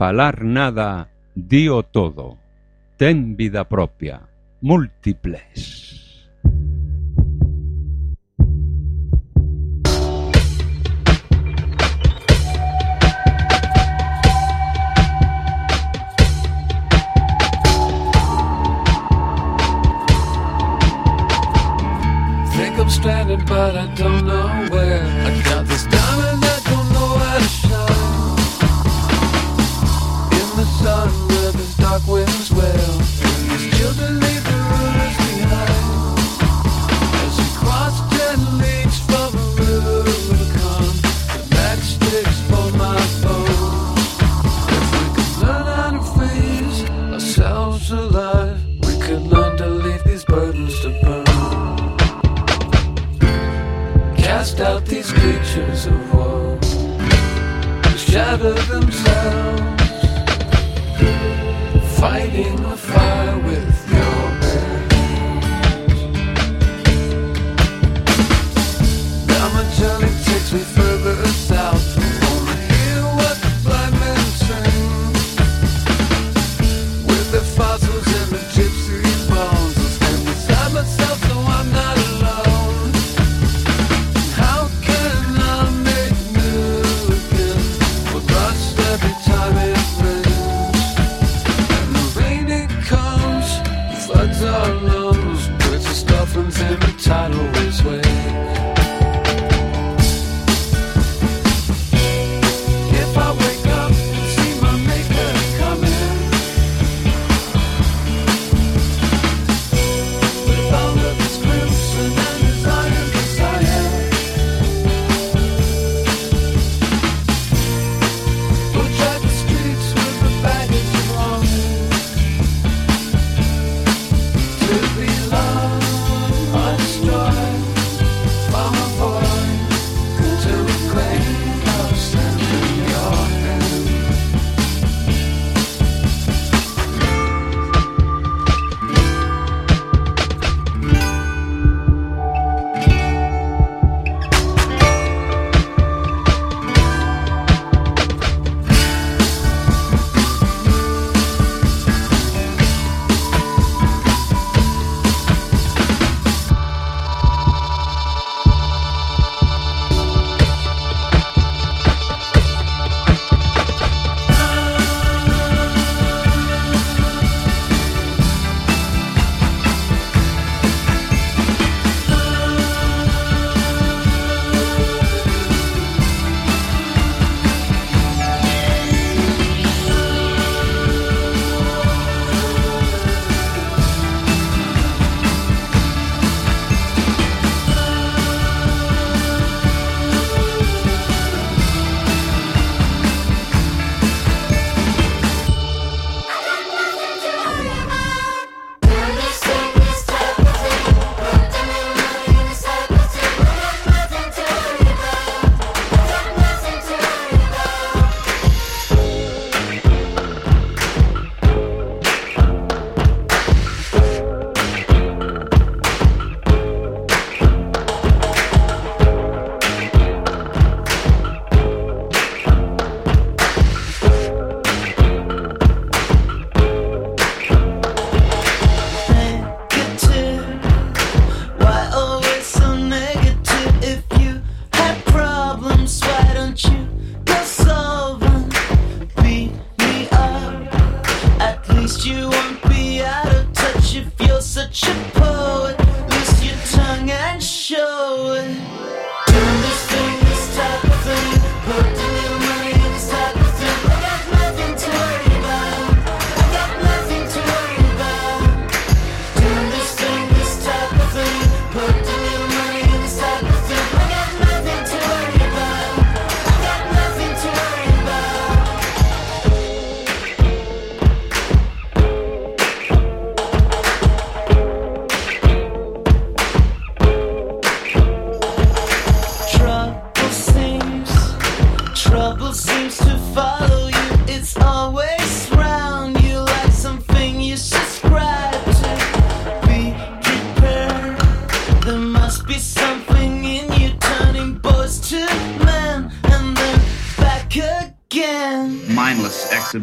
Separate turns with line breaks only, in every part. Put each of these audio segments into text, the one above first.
falar nada, dio todo. Ten vida propia. Múltiples.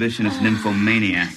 exhibitionist nymphomaniac.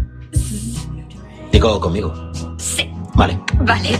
Digo, conmigo.
Sí.
Vale.
Vale.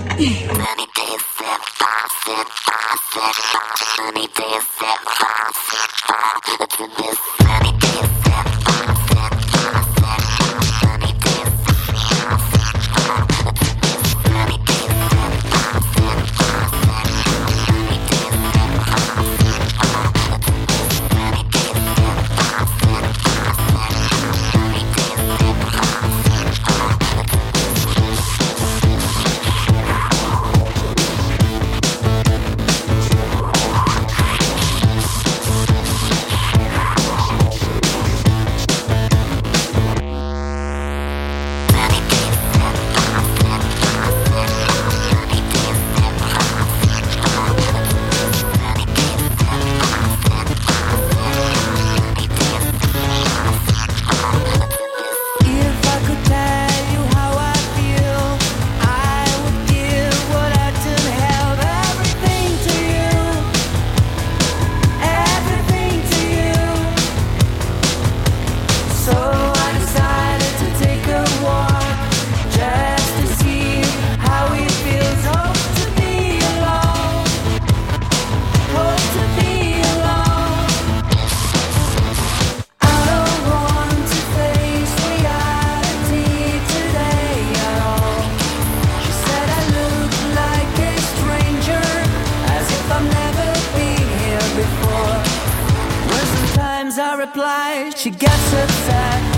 Reply, she gets upset.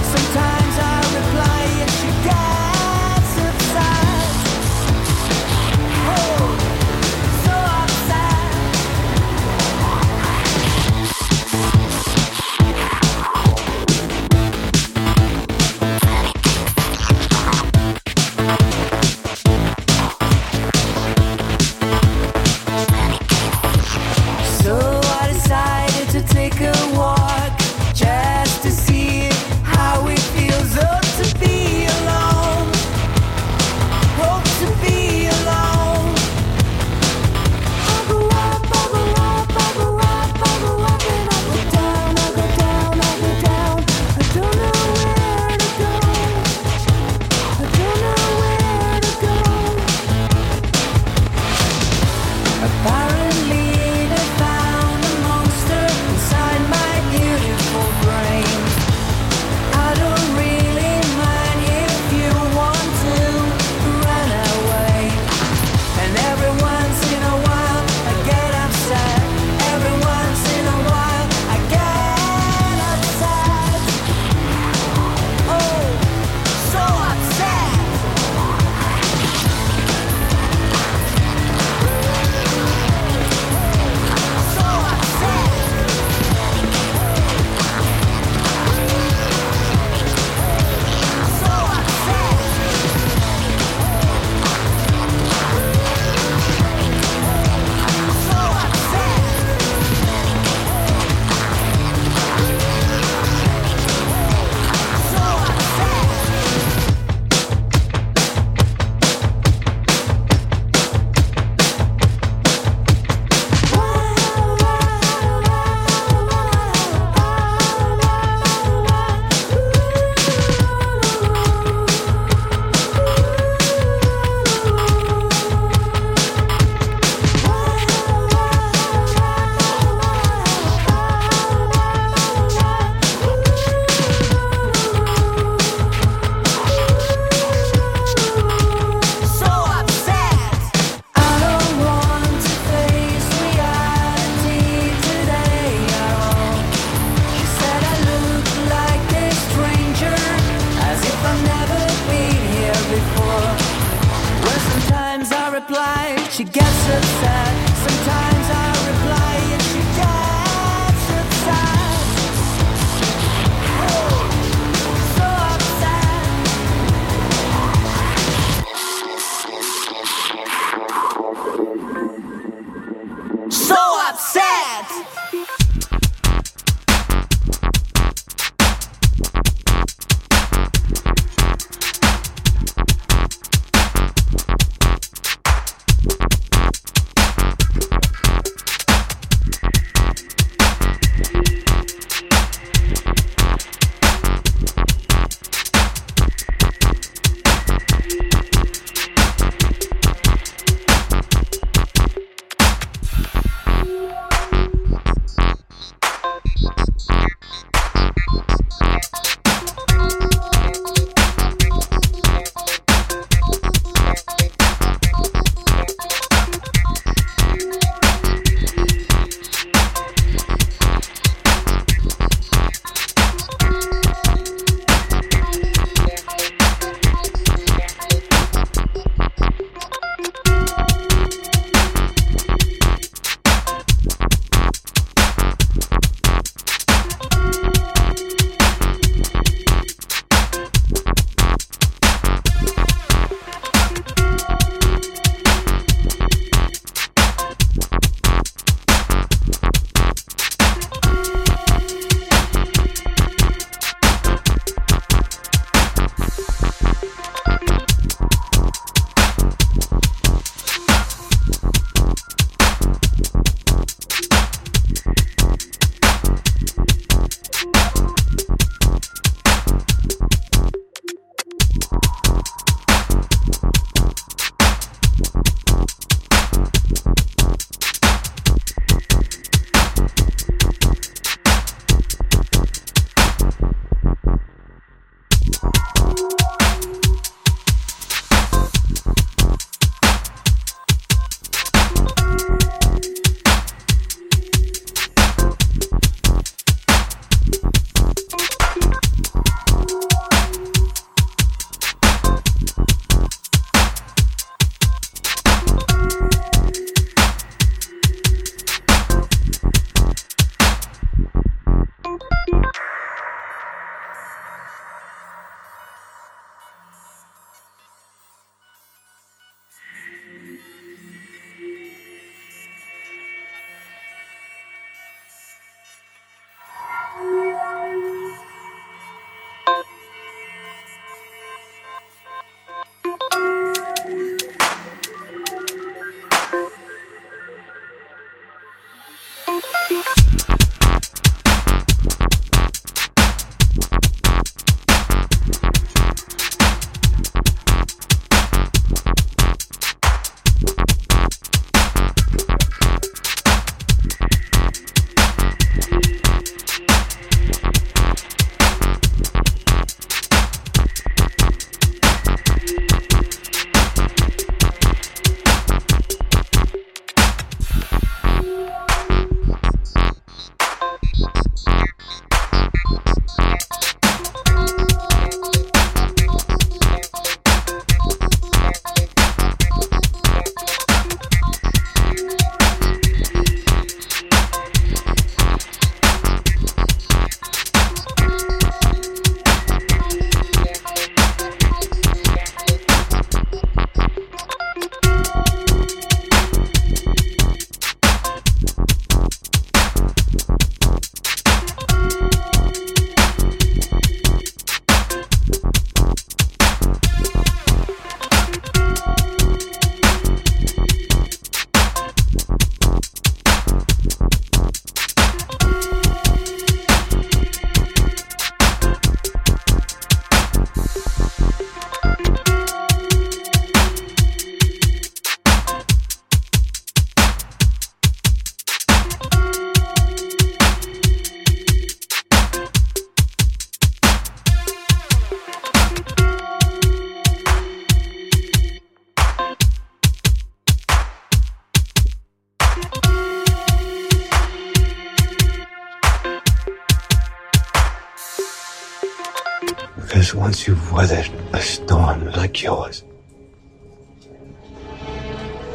weathered a storm like yours.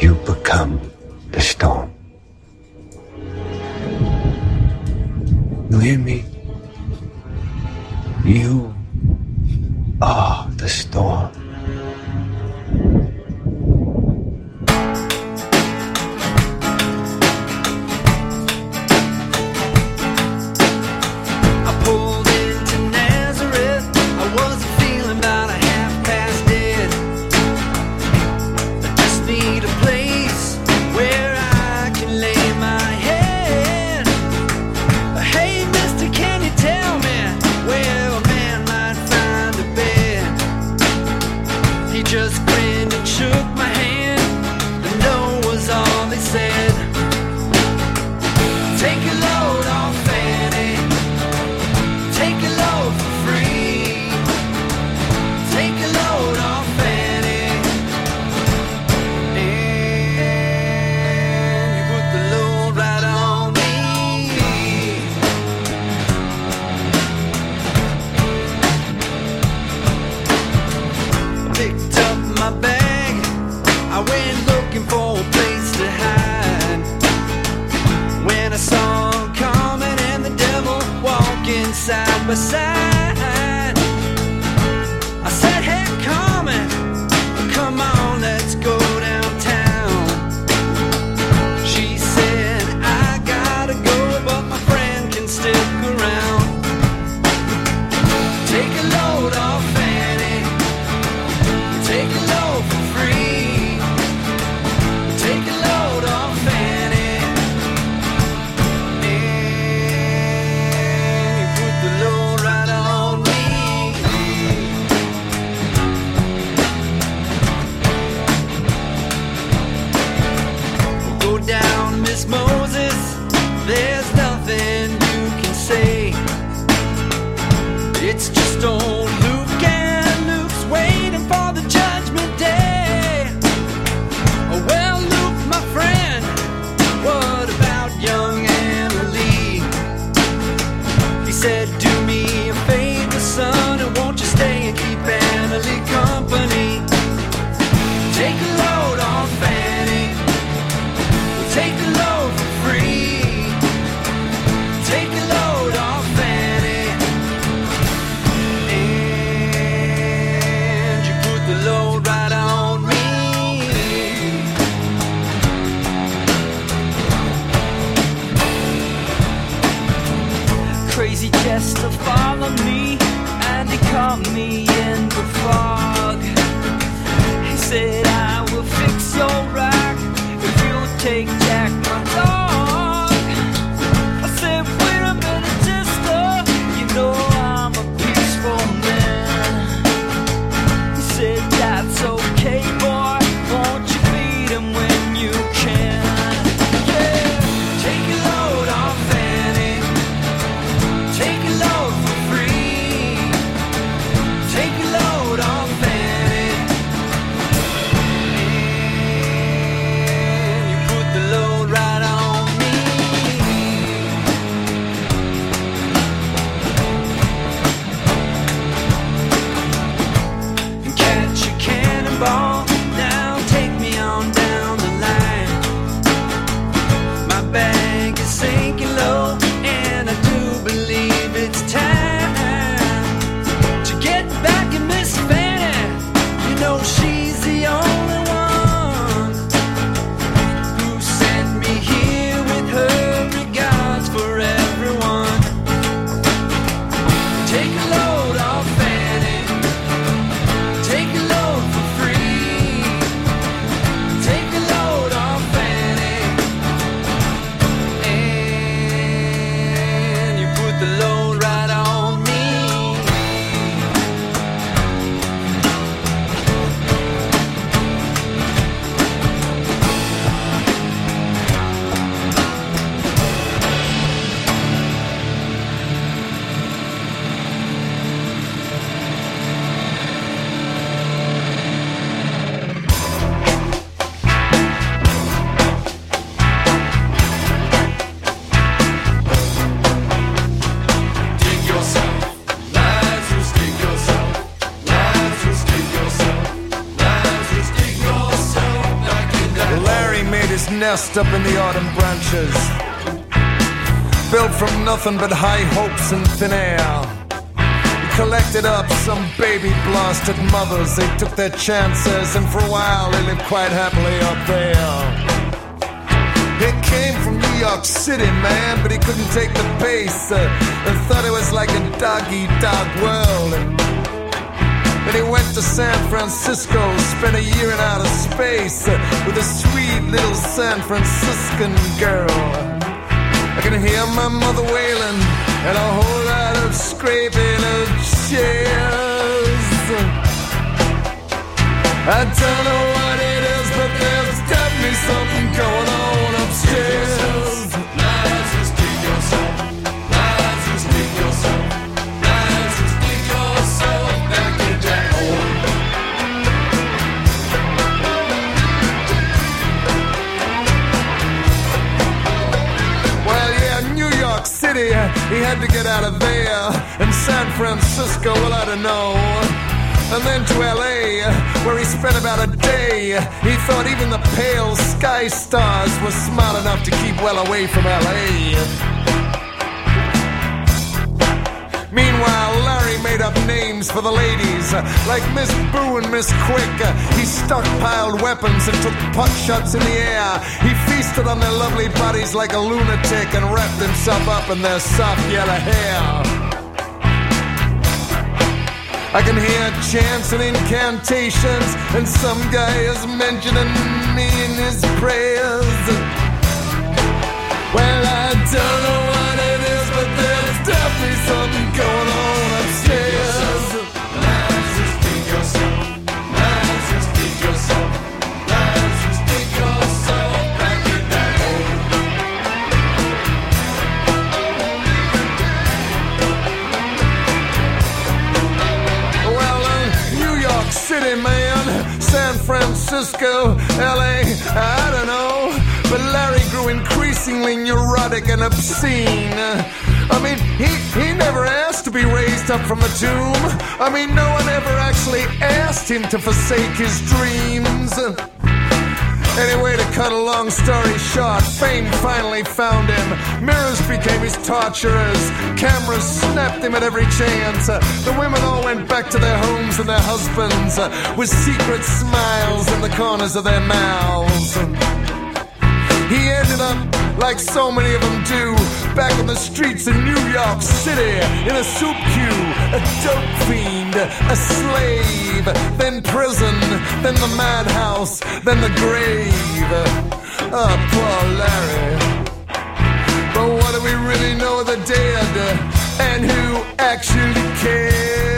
You become the storm. You hear me?
my bed. said
nest up in the autumn branches. Built from nothing but high hopes and thin air. He collected up some baby blasted mothers. They took their chances, and for a while they lived quite happily up there. He came from New York City, man, but he couldn't take the pace uh, and thought it was like a dog eat dog world. Then he went to San Francisco, spent a year in outer space with a sweet little San Franciscan girl. I can hear my mother wailing and a whole lot of scraping of chairs. I don't know what it is, but there's definitely something going on upstairs. Had to get out of there. And San Francisco, well, I don't know. And then to LA, where he spent about a day. He thought even the pale sky stars were smart enough to keep well away from LA. Meanwhile, Larry made up names for the ladies, like Miss Boo and Miss Quick. He stockpiled weapons and took pot shots in the air. He on their lovely bodies like a lunatic and wrapped himself up in their soft yellow hair. I can hear chants and incantations, and some guy is mentioning me in his prayers. Well, I don't know what it is, but there's definitely something going on Francisco, LA, I don't know. But Larry grew increasingly neurotic and obscene. I mean, he, he never asked to be raised up from the tomb. I mean, no one ever actually asked him to forsake his dreams. Anyway, to cut a long story short, fame finally found him. Mirrors became his torturers. Cameras snapped him at every chance. The women all went back to their homes and their husbands with secret smiles in the corners of their mouths. He ended up, like so many of them do, back on the streets in New York City, in a soup queue, a dope fiend, a slave, then prison, then the madhouse, then the grave. Oh, poor Larry. But what do we really know of the dead? And who actually cares?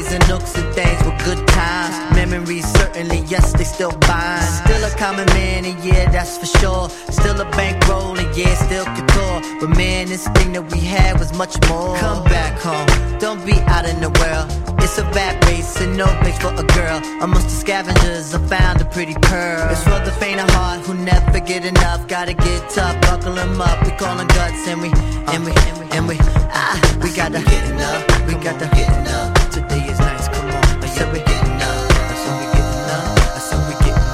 Hideaways and nooks and things were good times. Memories certainly, yes, they still bind. Still a common man, and yeah, that's for sure. Still a bankroll, and yeah, still couture. But man, this thing that we had was much more. Come back home, don't be out in the world. It's a bad race and no place for a girl. Amongst the scavengers, I found a pretty pearl. It's for the faint of heart who never get enough. Gotta get tough, buckle 'em up. We call 'em guts and we, and we, and we, and we, ah, we gotta get enough. We gotta get enough. Said we getting up. I said we getting up. I said we getting.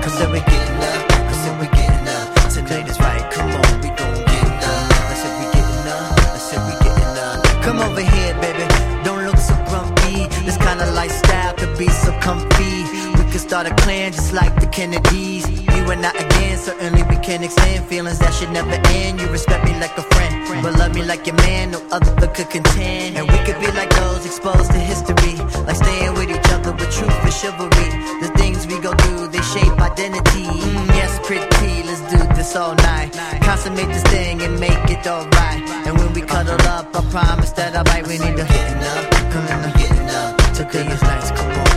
I said we getting up. I said we getting up. Tonight is right, come on, we gon' get up. I said we getting up. I said we getting up. Come over here, baby. Don't look so grumpy. This kind of lifestyle could be so comfy. We could start a clan just like the Kennedys. And I again, certainly we can extend feelings that should never end. You respect me like a friend, but love me like your man. No other could contend. And we could be like those exposed to history, like staying with each other with truth and chivalry. The things we go through, they shape identity. Mm, yes, pretty, let's do this all night. Consummate this thing and make it alright. And when we cuddle up, I promise that I'll bite. We need to getting up, come on, getting up. Today is nice, come on.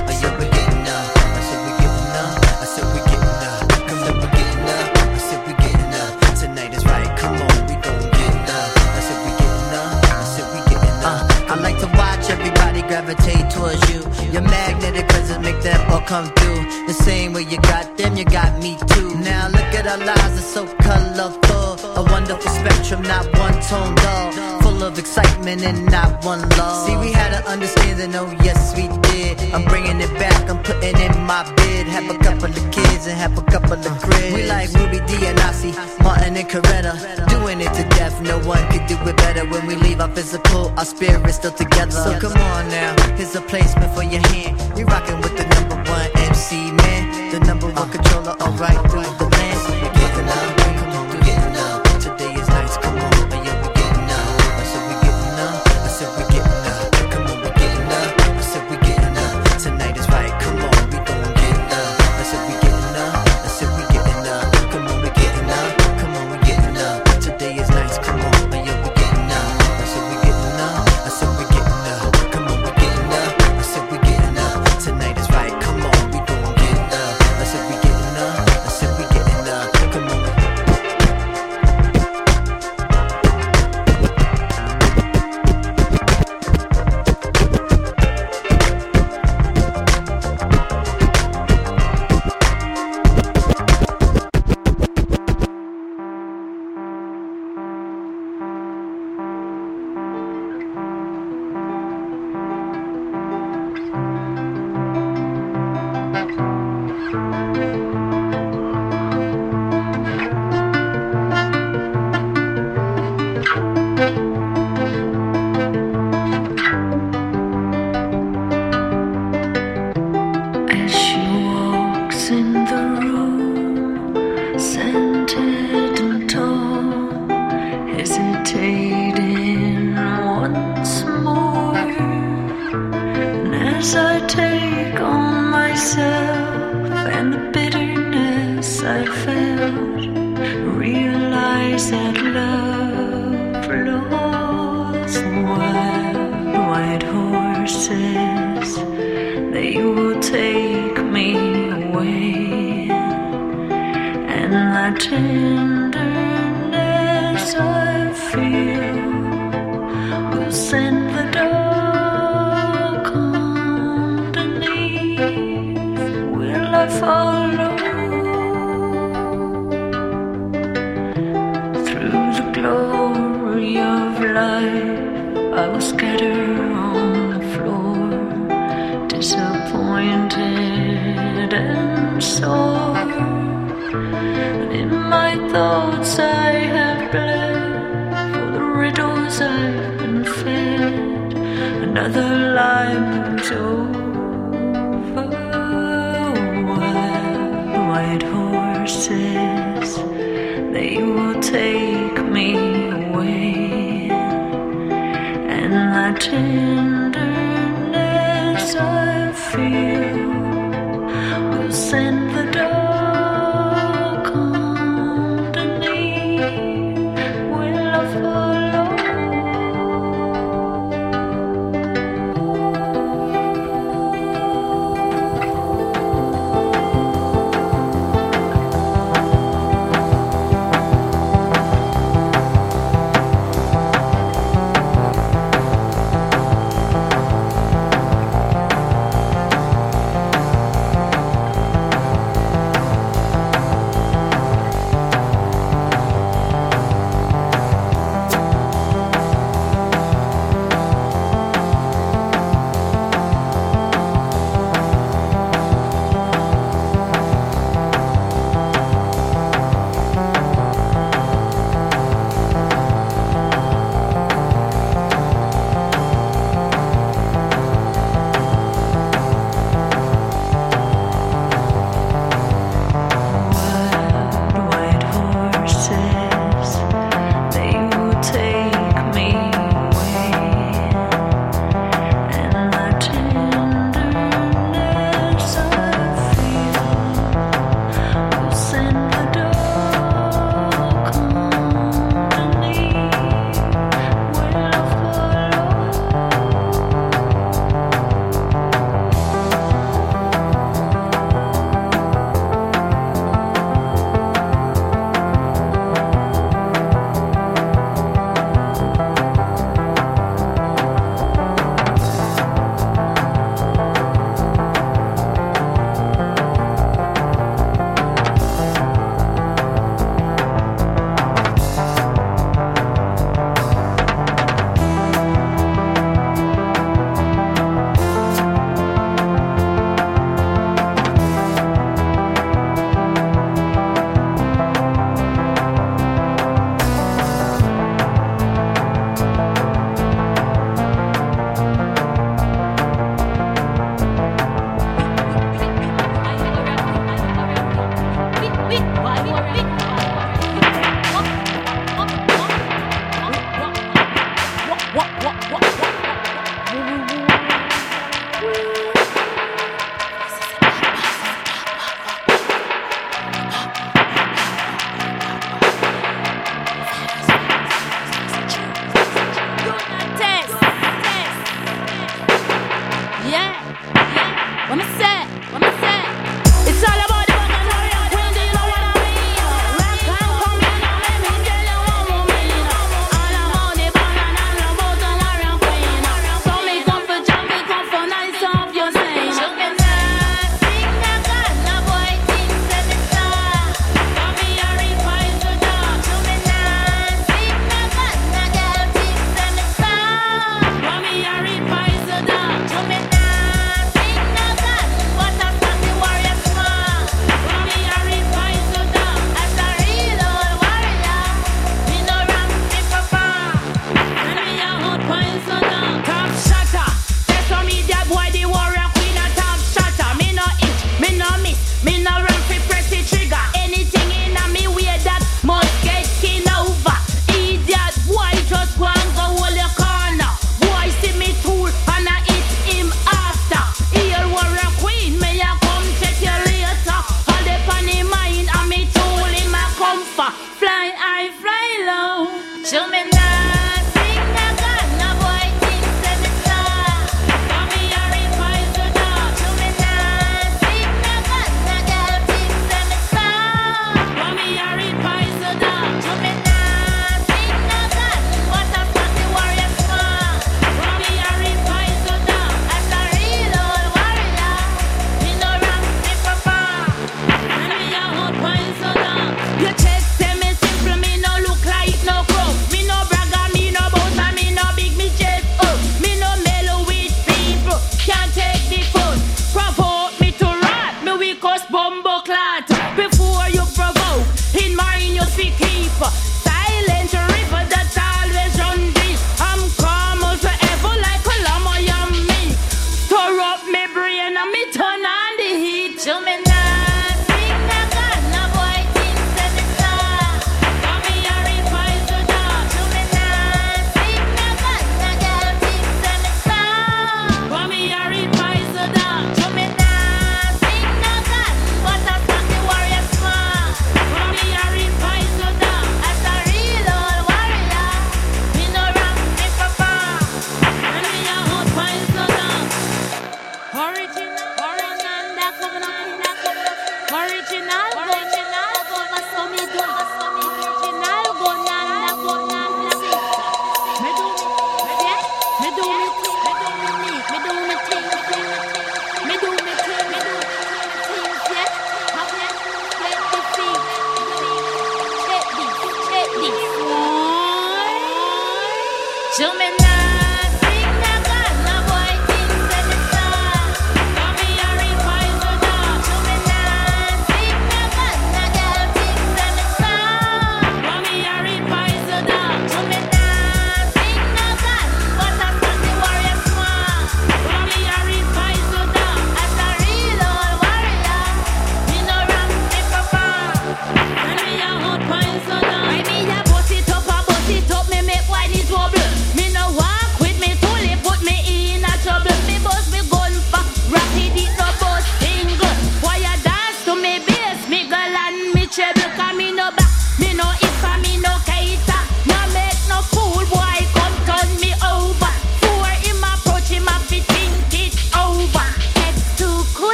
Gravitate towards you. Your magnetic presence make them all come through. The same way you got them, you got me too. Now look at our lives, it's so colorful. A wonderful spectrum, not one tone dull. Full of excitement and not one love. See, we had an understanding, oh yes we did. I'm bringing it back, I'm putting in my bid. Have a couple of kids and have a couple of cribs. We like Ruby Dee and Ossie, Martin and Coretta. Doing it to death, no one could do it better. When we leave our physical, our spirit's still together. So come on now, here's a placement for your hand. You rocking with the number one MC man, the number one controller, alright through the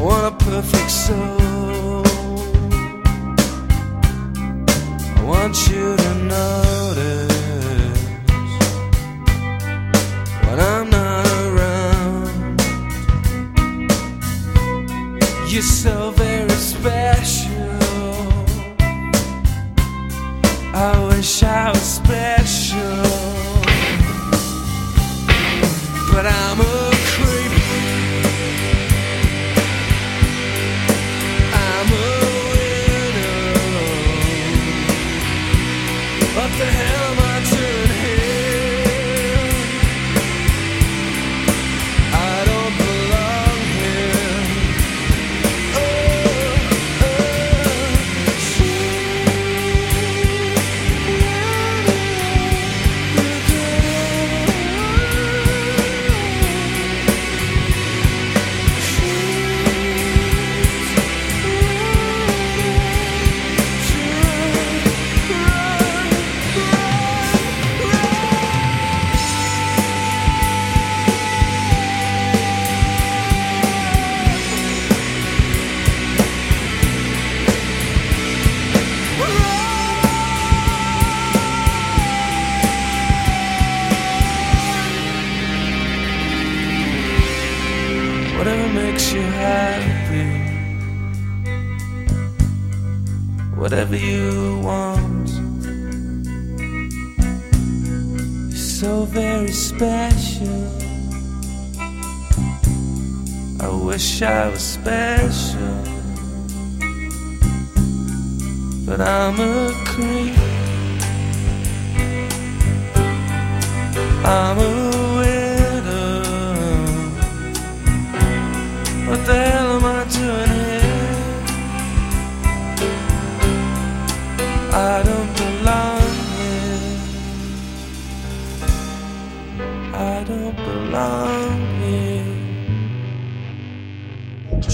I
want a perfect soul. I want you to know. But I'm a creep. I'm a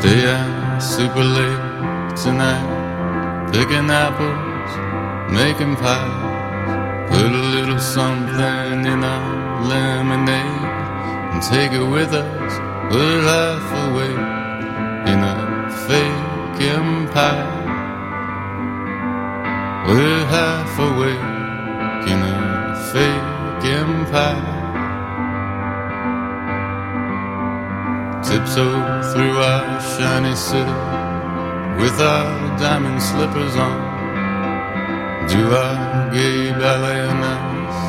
Stay out super late tonight, picking apples, making pies. Put a little something in our lemonade and take it with us. We're half awake in a fake empire. We're half awake shiny city with our diamond slippers on. Do our gay ballet nights,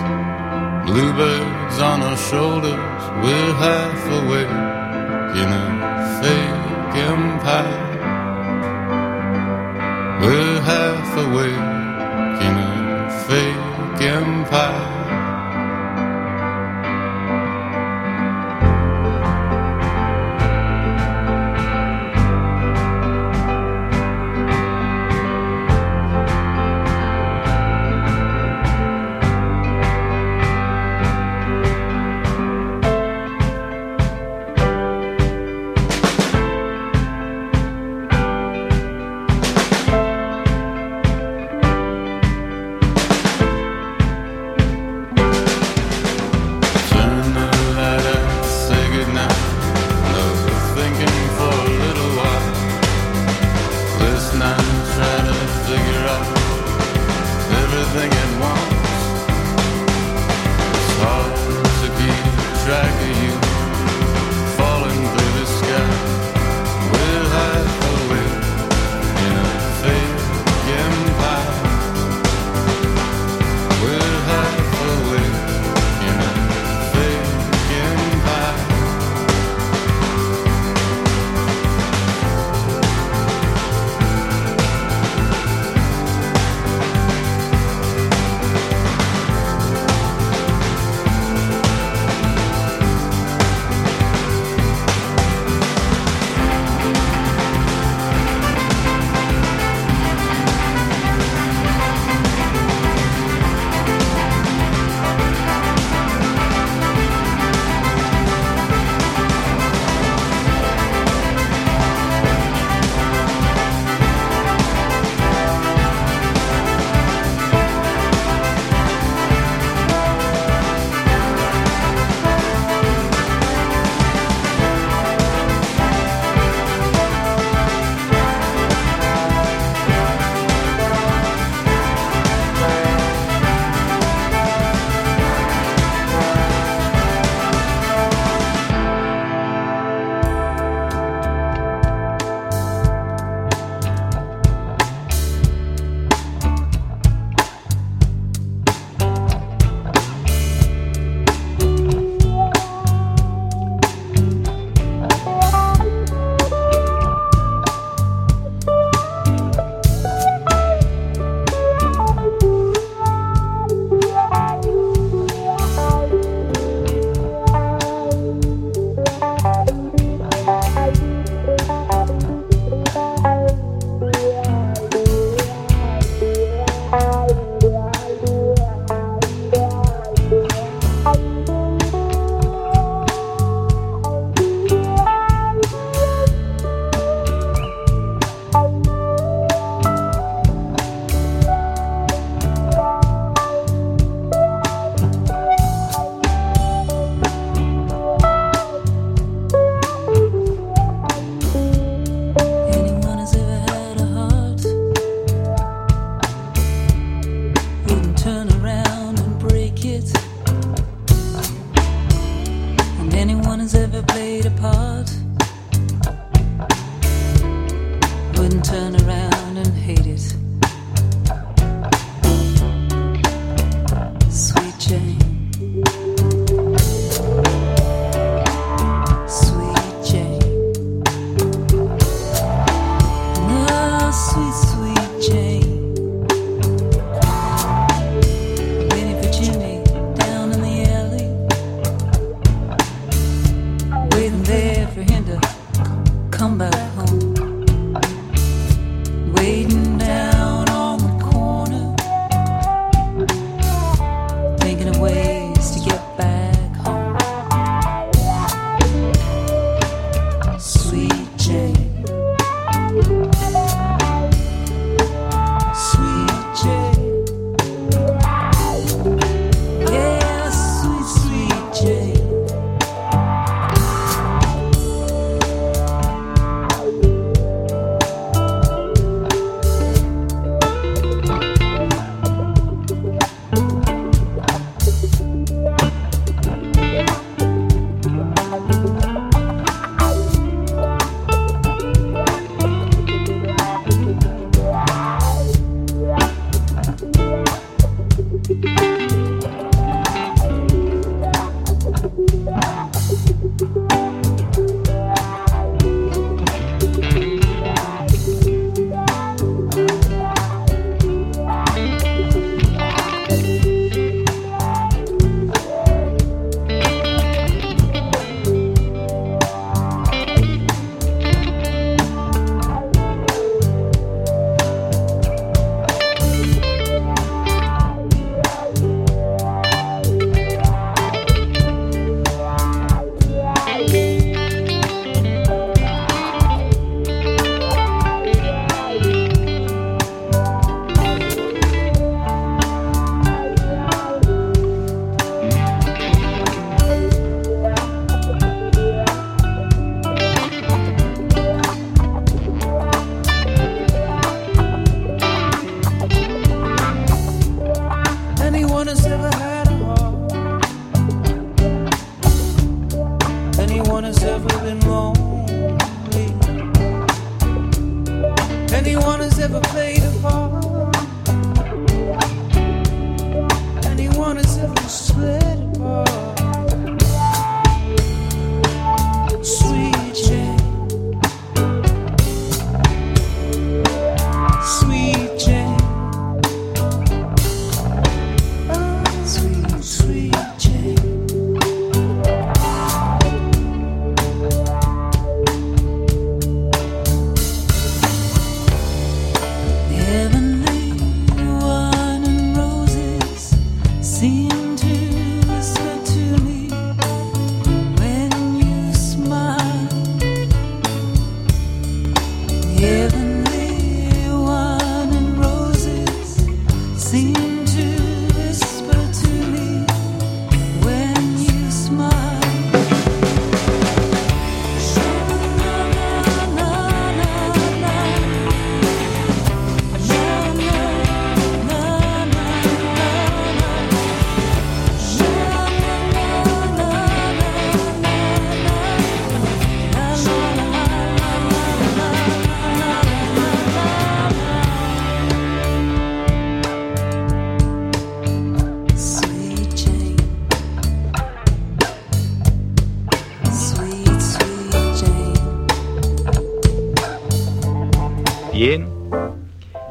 bluebirds on our shoulders. We're half awake in a fake empire. We're half awake
everything at
once.